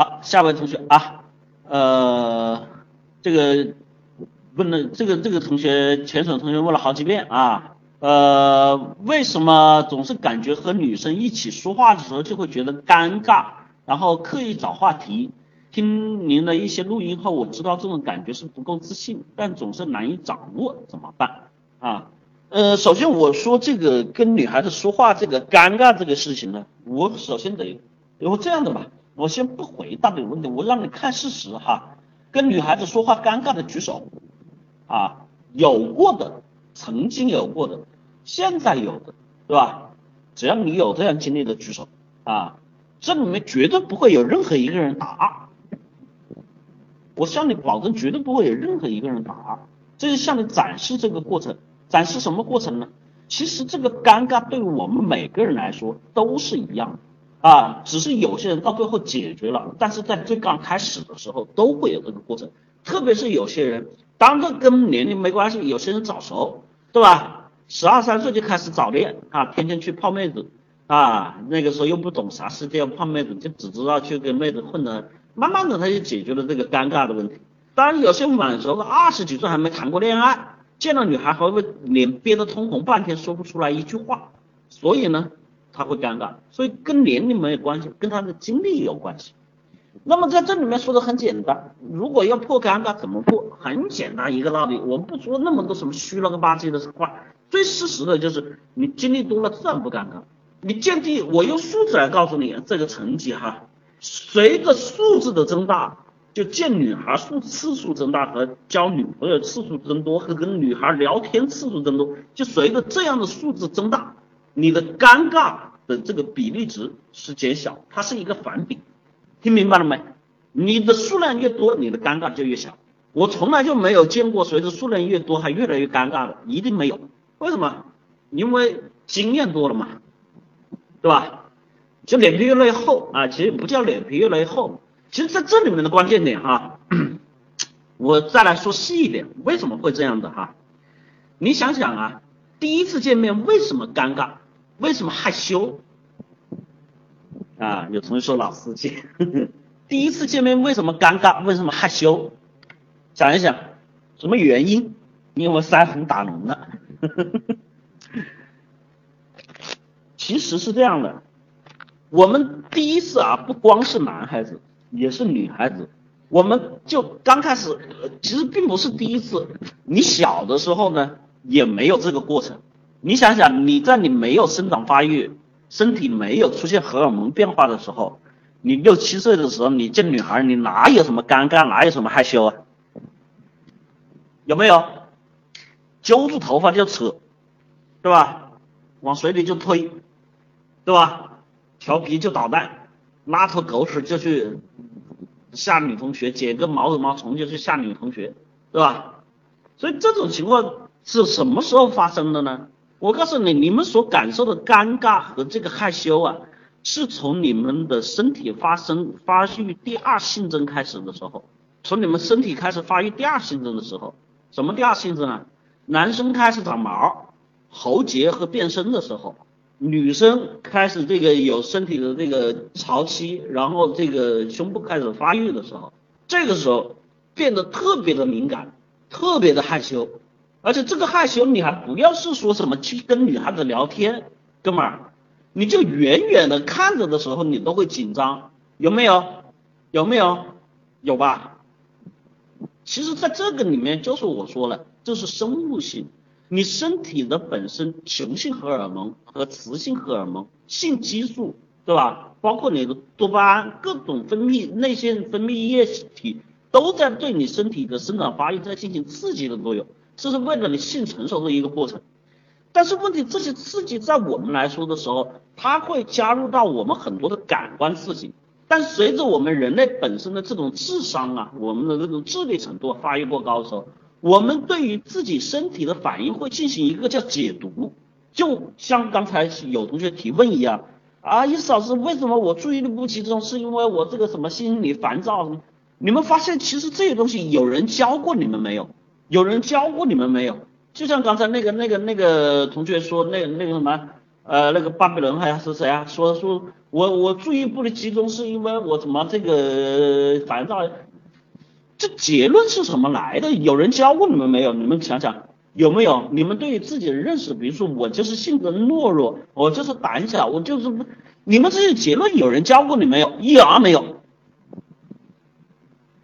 好，下位同学啊，呃，这个问了这个这个同学潜水同学问了好几遍啊，呃，为什么总是感觉和女生一起说话的时候就会觉得尴尬，然后刻意找话题？听您的一些录音后，我知道这种感觉是不够自信，但总是难以掌握，怎么办啊？呃，首先我说这个跟女孩子说话这个尴尬这个事情呢，我首先得，我这样的吧，我先不回答这个问题，我让你看事实哈。跟女孩子说话尴尬的举手啊，有过的，曾经有过的，现在有的，对吧？只要你有这样经历的举手啊，这里面绝对不会有任何一个人答。我向你保证，绝对不会有任何一个人答。这是向你展示这个过程。展示什么过程呢？其实这个尴尬对我们每个人来说都是一样的啊，只是有些人到最后解决了，但是在最刚开始的时候都会有这个过程。特别是有些人，当然跟年龄没关系，有些人早熟，对吧？十二三岁就开始早恋啊，天天去泡妹子啊，那个时候又不懂啥世界泡妹子，就只知道去跟妹子混的，慢慢的他就解决了这个尴尬的问题。当然有些晚熟的，二十几岁还没谈过恋爱。见到女孩还会脸憋得通红，半天说不出来一句话，所以呢，他会尴尬，所以跟年龄没有关系，跟他的经历有关系。那么在这里面说的很简单，如果要破尴尬怎么破？很简单一个道理，我们不说那么多什么虚了个吧唧的话，最事实的就是你经历多了自然不尴尬。你见地，我用数字来告诉你这个成绩哈，随着数字的增大。就见女孩数次数增大和交女朋友次数增多和跟女孩聊天次数增多，就随着这样的数字增大，你的尴尬的这个比例值是减小，它是一个反比，听明白了没？你的数量越多，你的尴尬就越小。我从来就没有见过随着数量越多还越来越尴尬的，一定没有。为什么？因为经验多了嘛，对吧？就脸皮越来越厚啊，其实不叫脸皮越来越厚。其实，在这里面的关键点哈，我再来说细一点，为什么会这样的哈？你想想啊，第一次见面为什么尴尬？为什么害羞？啊，有同学说老司机，第一次见面为什么尴尬？为什么害羞？想一想，什么原因？因为腮红打浓了。其实是这样的，我们第一次啊，不光是男孩子。也是女孩子，我们就刚开始，其实并不是第一次。你小的时候呢，也没有这个过程。你想想，你在你没有生长发育、身体没有出现荷尔蒙变化的时候，你六七岁的时候，你见女孩，你哪有什么尴尬，哪有什么害羞啊？有没有？揪住头发就扯，对吧？往水里就推，对吧？调皮就捣蛋，拉坨狗屎就去。吓女同学，捡个毛绒毛虫就去吓女同学，对吧？所以这种情况是什么时候发生的呢？我告诉你，你们所感受的尴尬和这个害羞啊，是从你们的身体发生发育第二性征开始的时候，从你们身体开始发育第二性征的时候，什么第二性征啊？男生开始长毛、喉结和变声的时候。女生开始这个有身体的这个潮期，然后这个胸部开始发育的时候，这个时候变得特别的敏感，特别的害羞，而且这个害羞你还不要是说什么去跟女孩子聊天，哥们儿，你就远远的看着的时候你都会紧张，有没有？有没有？有吧？其实在这个里面就是我说了，这是生物性。你身体的本身雄性荷尔蒙和雌性荷尔蒙、性激素，对吧？包括你的多巴胺，各种分泌内腺分泌液体都在对你身体的生长发育在进行刺激的作用，这是为了你性成熟的一个过程。但是问题，这些刺激在我们来说的时候，它会加入到我们很多的感官刺激。但随着我们人类本身的这种智商啊，我们的这种智力程度发育过高的时候。我们对于自己身体的反应会进行一个叫解读，就像刚才有同学提问一样，啊，意思老师，为什么我注意力不集中？是因为我这个什么心理烦躁什么？你们发现其实这些东西有人教过你们没有？有人教过你们没有？就像刚才那个那个那个同学说，那那个什么，呃那个巴比伦还是谁啊？说说我我注意不力集中是因为我怎么这个烦躁？这结论是什么来的？有人教过你们没有？你们想想有没有？你们对于自己的认识，比如说我就是性格懦弱，我就是胆小，我就是不，你们这些结论有人教过你没有？一儿没有。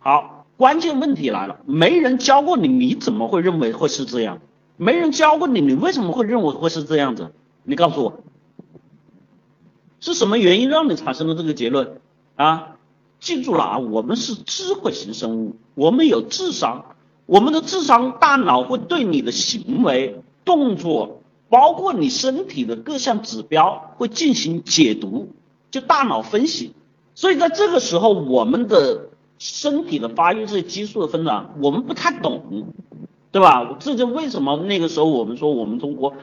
好，关键问题来了，没人教过你，你怎么会认为会是这样？没人教过你，你为什么会认为会是这样子？你告诉我，是什么原因让你产生了这个结论啊？记住了啊，我们是智慧型生物，我们有智商，我们的智商大脑会对你的行为、动作，包括你身体的各项指标会进行解读，就大脑分析。所以在这个时候，我们的身体的发育、这些激素的分长，我们不太懂，对吧？这就为什么那个时候我们说我们中国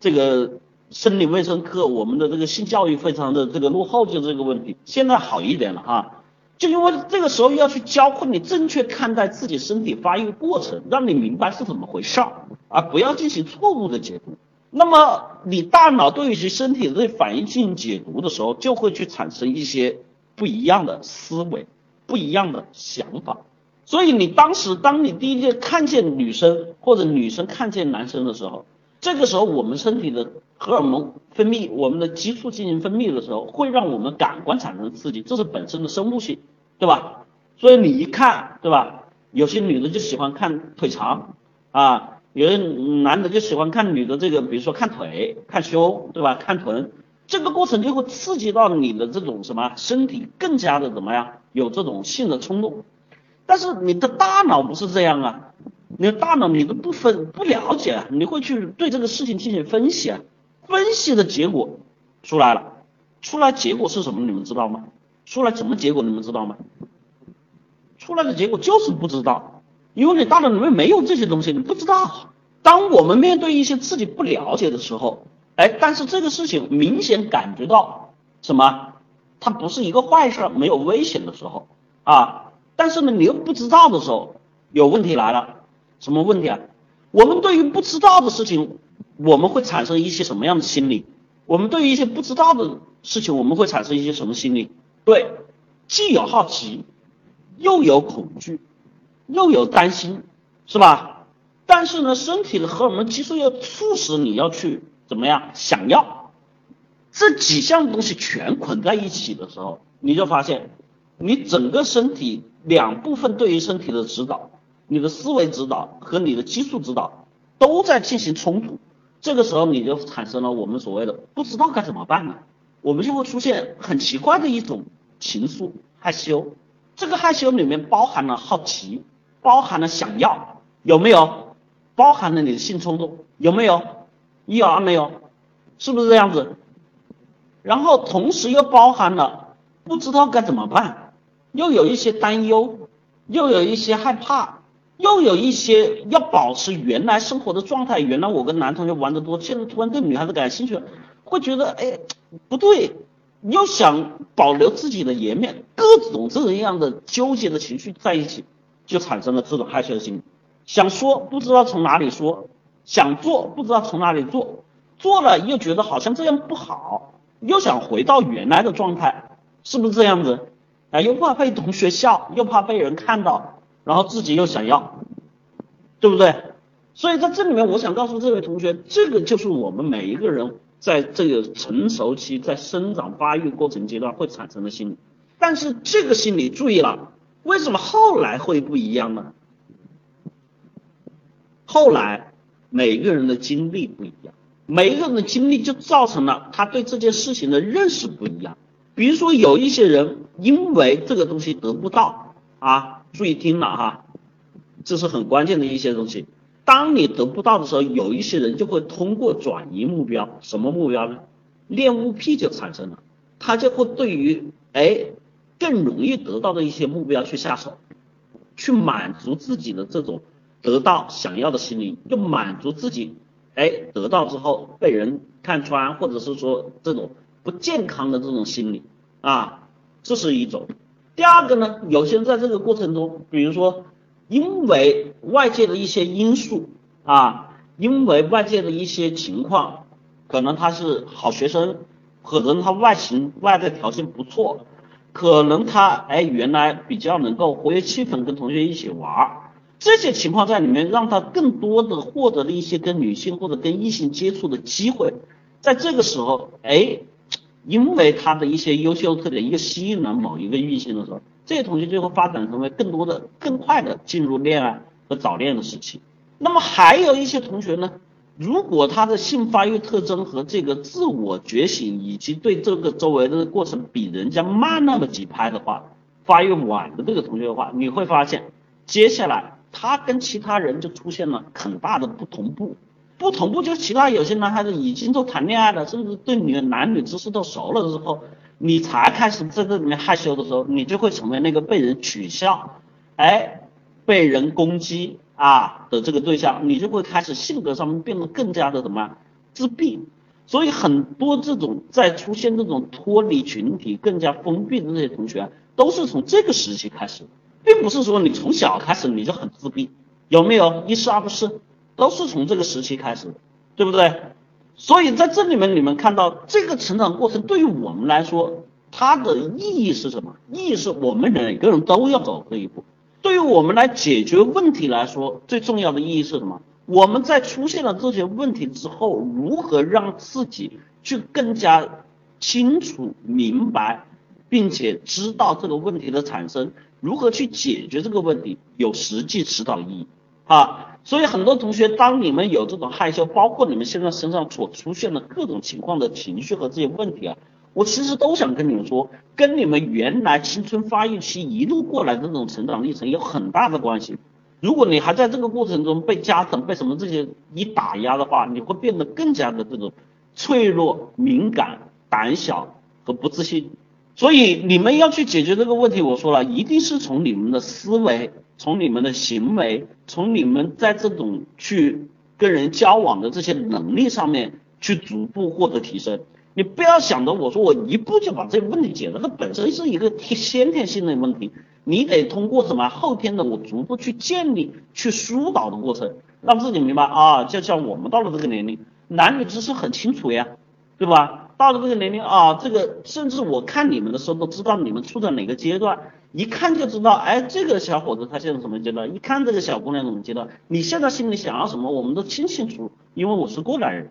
这个生理卫生课，我们的这个性教育非常的这个落后，就是这个问题。现在好一点了哈。就因为这个时候要去教会你正确看待自己身体发育过程，让你明白是怎么回事儿，而不要进行错误的解读。那么你大脑对于其身体的反应进行解读的时候，就会去产生一些不一样的思维、不一样的想法。所以你当时当你第一件看见女生或者女生看见男生的时候，这个时候我们身体的荷尔蒙分泌，我们的激素进行分泌的时候，会让我们感官产生刺激，这是本身的生物性。对吧？所以你一看，对吧？有些女的就喜欢看腿长啊，有的男的就喜欢看女的这个，比如说看腿、看胸，对吧？看臀，这个过程就会刺激到你的这种什么身体更加的怎么样？有这种性的冲动。但是你的大脑不是这样啊，你的大脑你都不分不了解啊，你会去对这个事情进行分析啊，分析的结果出来了，出来结果是什么？你们知道吗？出来什么结果你们知道吗？出来的结果就是不知道，因为你大脑里面没有这些东西，你不知道。当我们面对一些自己不了解的时候，哎，但是这个事情明显感觉到什么？它不是一个坏事，没有危险的时候啊。但是呢，你又不知道的时候，有问题来了。什么问题啊？我们对于不知道的事情，我们会产生一些什么样的心理？我们对于一些不知道的事情，我们会产生一些什么心理？对，既有好奇，又有恐惧，又有担心，是吧？但是呢，身体的荷尔蒙激素又促使你要去怎么样？想要这几项东西全捆在一起的时候，你就发现，你整个身体两部分对于身体的指导，你的思维指导和你的激素指导都在进行冲突。这个时候，你就产生了我们所谓的不知道该怎么办了？我们就会出现很奇怪的一种情愫，害羞。这个害羞里面包含了好奇，包含了想要，有没有？包含了你的性冲动，有没有？一有二没有？是不是这样子？然后同时又包含了不知道该怎么办，又有一些担忧，又有一些害怕，又有一些要保持原来生活的状态。原来我跟男同学玩的多，现在突然对女孩子感兴趣了，会觉得哎。不对，你要想保留自己的颜面，各种这样的纠结的情绪在一起，就产生了这种害羞的心理。想说不知道从哪里说，想做不知道从哪里做，做了又觉得好像这样不好，又想回到原来的状态，是不是这样子？啊，又怕被同学笑，又怕被人看到，然后自己又想要，对不对？所以在这里面，我想告诉这位同学，这个就是我们每一个人。在这个成熟期，在生长发育过程阶段会产生的心理，但是这个心理注意了，为什么后来会不一样呢？后来每个人的经历不一样，每一个人的经历就造成了他对这件事情的认识不一样。比如说有一些人因为这个东西得不到啊，注意听了哈，这是很关键的一些东西。当你得不到的时候，有一些人就会通过转移目标，什么目标呢？恋物癖就产生了，他就会对于哎更容易得到的一些目标去下手，去满足自己的这种得到想要的心理，就满足自己哎得到之后被人看穿，或者是说这种不健康的这种心理啊，这是一种。第二个呢，有些人在这个过程中，比如说。因为外界的一些因素啊，因为外界的一些情况，可能他是好学生，可能他外形外在条件不错，可能他哎原来比较能够活跃气氛，跟同学一起玩，这些情况在里面让他更多的获得了一些跟女性或者跟异性接触的机会，在这个时候哎，因为他的一些优秀特点，一个吸引了某一个异性的时候，这些同学就会发展成为更多的更快的进入恋爱和早恋的时期。那么还有一些同学呢？如果他的性发育特征和这个自我觉醒以及对这个周围的过程比人家慢那么几拍的话，发育晚的这个同学的话，你会发现，接下来他跟其他人就出现了很大的不同步。不同步就是其他有些男孩子已经都谈恋爱了，甚至对女男女之事都熟了之后，你才开始在这里面害羞的时候，你就会成为那个被人取笑，哎，被人攻击。啊的这个对象，你就会开始性格上面变得更加的什么自闭，所以很多这种在出现这种脱离群体、更加封闭的那些同学，都是从这个时期开始，并不是说你从小开始你就很自闭，有没有？一是二不是，都是从这个时期开始，对不对？所以在这里面你们看到这个成长过程对于我们来说，它的意义是什么？意义是我们每个人都要走这一步。对于我们来解决问题来说，最重要的意义是什么？我们在出现了这些问题之后，如何让自己去更加清楚明白，并且知道这个问题的产生，如何去解决这个问题，有实际指导意义啊！所以很多同学，当你们有这种害羞，包括你们现在身上所出现的各种情况的情绪和这些问题啊。我其实都想跟你们说，跟你们原来青春发育期一路过来的那种成长历程有很大的关系。如果你还在这个过程中被家长被什么这些一打压的话，你会变得更加的这种脆弱、敏感、胆小和不自信。所以你们要去解决这个问题，我说了，一定是从你们的思维、从你们的行为、从你们在这种去跟人交往的这些能力上面去逐步获得提升。你不要想着我说我一步就把这个问题解决，它本身是一个先天性的问题，你得通过什么后天的我逐步去建立、去疏导的过程，让自己明白啊，就像我们到了这个年龄，男女之事很清楚呀，对吧？到了这个年龄啊，这个甚至我看你们的时候都知道你们处在哪个阶段，一看就知道，哎，这个小伙子他现在什么阶段？一看这个小姑娘什么阶段？你现在心里想要什么，我们都清清楚，因为我是过来人，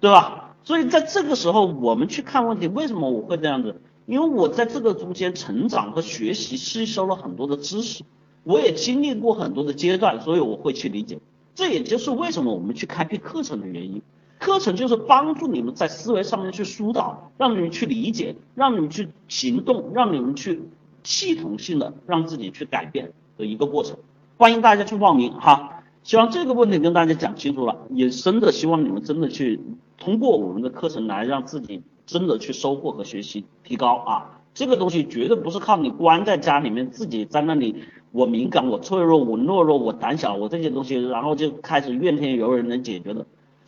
对吧？所以在这个时候，我们去看问题，为什么我会这样子？因为我在这个中间成长和学习，吸收了很多的知识，我也经历过很多的阶段，所以我会去理解。这也就是为什么我们去开辟课程的原因。课程就是帮助你们在思维上面去疏导，让你们去理解，让你们去行动，让你们去系统性的让自己去改变的一个过程。欢迎大家去报名哈。希望这个问题跟大家讲清楚了，也真的希望你们真的去通过我们的课程来让自己真的去收获和学习提高啊！这个东西绝对不是靠你关在家里面自己在那里，我敏感，我脆弱，我懦弱，我胆小，我这些东西，然后就开始怨天尤人能解决的。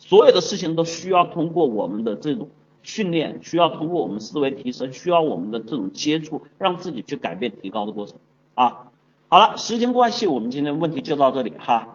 所有的事情都需要通过我们的这种训练，需要通过我们思维提升，需要我们的这种接触，让自己去改变提高的过程啊！好了，时间关系，我们今天问题就到这里哈。